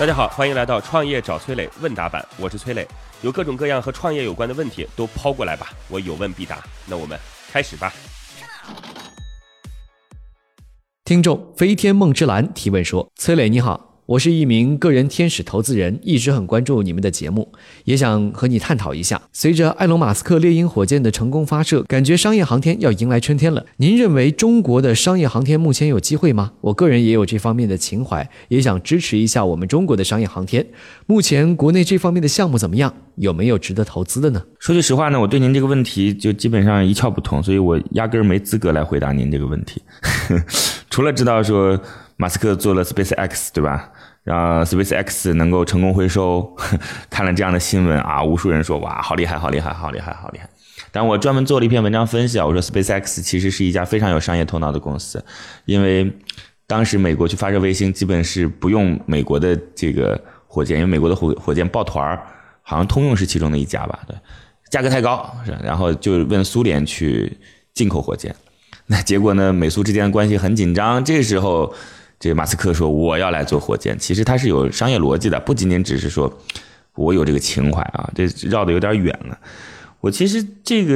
大家好，欢迎来到创业找崔磊问答版，我是崔磊，有各种各样和创业有关的问题都抛过来吧，我有问必答。那我们开始吧。听众飞天梦之蓝提问说：“崔磊你好。”我是一名个人天使投资人，一直很关注你们的节目，也想和你探讨一下。随着埃隆·马斯克猎鹰火箭的成功发射，感觉商业航天要迎来春天了。您认为中国的商业航天目前有机会吗？我个人也有这方面的情怀，也想支持一下我们中国的商业航天。目前国内这方面的项目怎么样？有没有值得投资的呢？说句实话呢，我对您这个问题就基本上一窍不通，所以我压根儿没资格来回答您这个问题。除了知道说马斯克做了 SpaceX，对吧？让 SpaceX 能够成功回收，看了这样的新闻啊，无数人说哇，好厉害，好厉害，好厉害，好厉害。但我专门做了一篇文章分析啊，我说 SpaceX 其实是一家非常有商业头脑的公司，因为当时美国去发射卫星，基本是不用美国的这个火箭，因为美国的火火箭抱团儿，好像通用是其中的一家吧，对，价格太高，是，然后就问苏联去进口火箭，那结果呢，美苏之间的关系很紧张，这时候。这马斯克说我要来做火箭，其实他是有商业逻辑的，不仅仅只是说我有这个情怀啊，这绕的有点远了。我其实这个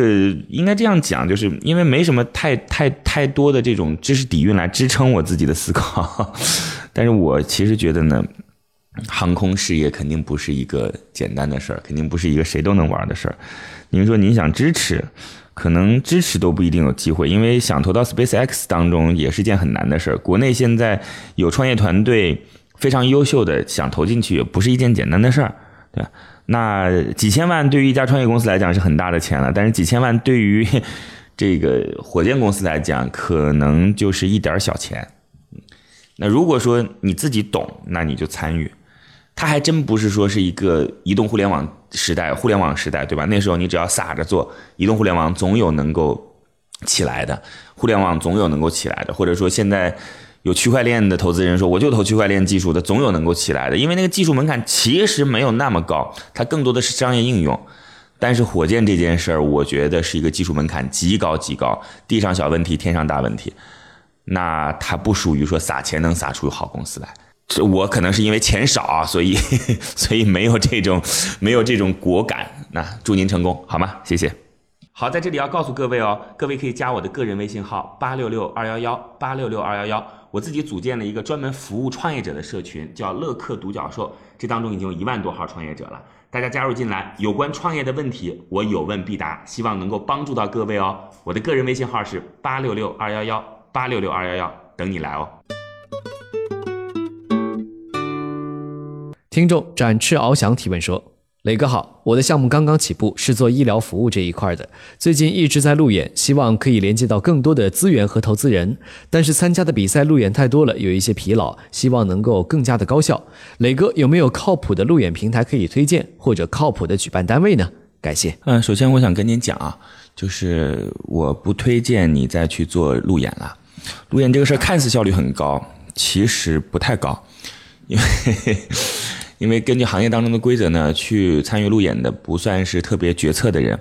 应该这样讲，就是因为没什么太太太多的这种知识底蕴来支撑我自己的思考，但是我其实觉得呢，航空事业肯定不是一个简单的事儿，肯定不是一个谁都能玩的事儿。您说您想支持？可能支持都不一定有机会，因为想投到 SpaceX 当中也是件很难的事儿。国内现在有创业团队非常优秀的，想投进去也不是一件简单的事儿，对吧？那几千万对于一家创业公司来讲是很大的钱了，但是几千万对于这个火箭公司来讲，可能就是一点小钱。那如果说你自己懂，那你就参与。它还真不是说是一个移动互联网时代，互联网时代，对吧？那时候你只要撒着做，移动互联网总有能够起来的，互联网总有能够起来的。或者说现在有区块链的投资人说，我就投区块链技术的，总有能够起来的。因为那个技术门槛其实没有那么高，它更多的是商业应用。但是火箭这件事儿，我觉得是一个技术门槛极高极高，地上小问题，天上大问题。那它不属于说撒钱能撒出好公司来。这我可能是因为钱少啊，所以 所以没有这种没有这种果敢。那祝您成功，好吗？谢谢。好，在这里要告诉各位哦，各位可以加我的个人微信号八六六二幺幺八六六二幺幺，我自己组建了一个专门服务创业者的社群，叫乐客独角兽，这当中已经有一万多号创业者了，大家加入进来，有关创业的问题，我有问必答，希望能够帮助到各位哦。我的个人微信号是八六六二幺幺八六六二幺幺，等你来哦。听众展翅翱翔提问说：“磊哥好，我的项目刚刚起步，是做医疗服务这一块的。最近一直在路演，希望可以连接到更多的资源和投资人。但是参加的比赛路演太多了，有一些疲劳，希望能够更加的高效。磊哥有没有靠谱的路演平台可以推荐，或者靠谱的举办单位呢？感谢。嗯，首先我想跟您讲啊，就是我不推荐你再去做路演了。路演这个事儿看似效率很高，其实不太高，因为。”因为根据行业当中的规则呢，去参与路演的不算是特别决策的人，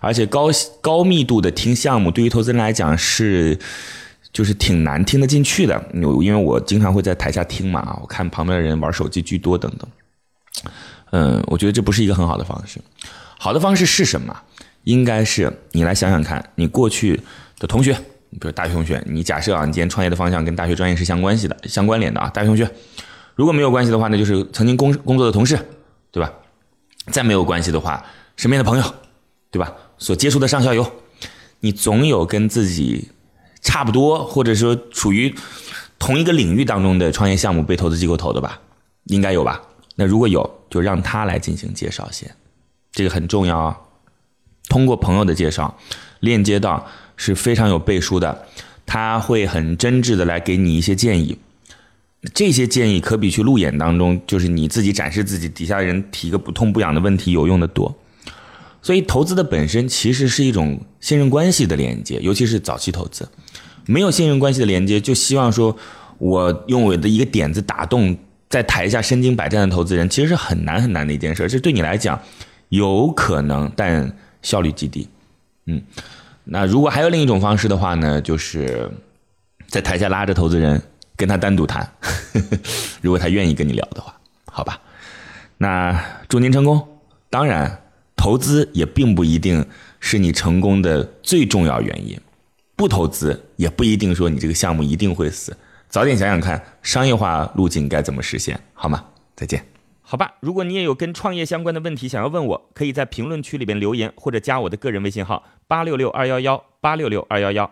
而且高高密度的听项目，对于投资人来讲是就是挺难听得进去的。因为我经常会在台下听嘛，我看旁边的人玩手机居多等等。嗯，我觉得这不是一个很好的方式。好的方式是什么？应该是你来想想看，你过去的同学，比如大学同学，你假设啊，你今天创业的方向跟大学专业是相关系的、相关联的啊，大学同学。如果没有关系的话，那就是曾经工工作的同事，对吧？再没有关系的话，身边的朋友，对吧？所接触的上下游，你总有跟自己差不多，或者说处于同一个领域当中的创业项目被投资机构投的吧？应该有吧？那如果有，就让他来进行介绍先，这个很重要啊。通过朋友的介绍，链接到是非常有背书的，他会很真挚的来给你一些建议。这些建议可比去路演当中，就是你自己展示自己，底下人提个不痛不痒的问题有用的多。所以投资的本身其实是一种信任关系的连接，尤其是早期投资，没有信任关系的连接，就希望说我用我的一个点子打动在台下身经百战的投资人，其实是很难很难的一件事。这对你来讲有可能，但效率极低。嗯，那如果还有另一种方式的话呢，就是在台下拉着投资人。跟他单独谈，如果他愿意跟你聊的话，好吧？那祝您成功。当然，投资也并不一定是你成功的最重要原因，不投资也不一定说你这个项目一定会死。早点想想看，商业化路径该怎么实现，好吗？再见。好吧，如果你也有跟创业相关的问题想要问我，可以在评论区里边留言，或者加我的个人微信号八六六二幺幺八六六二幺幺。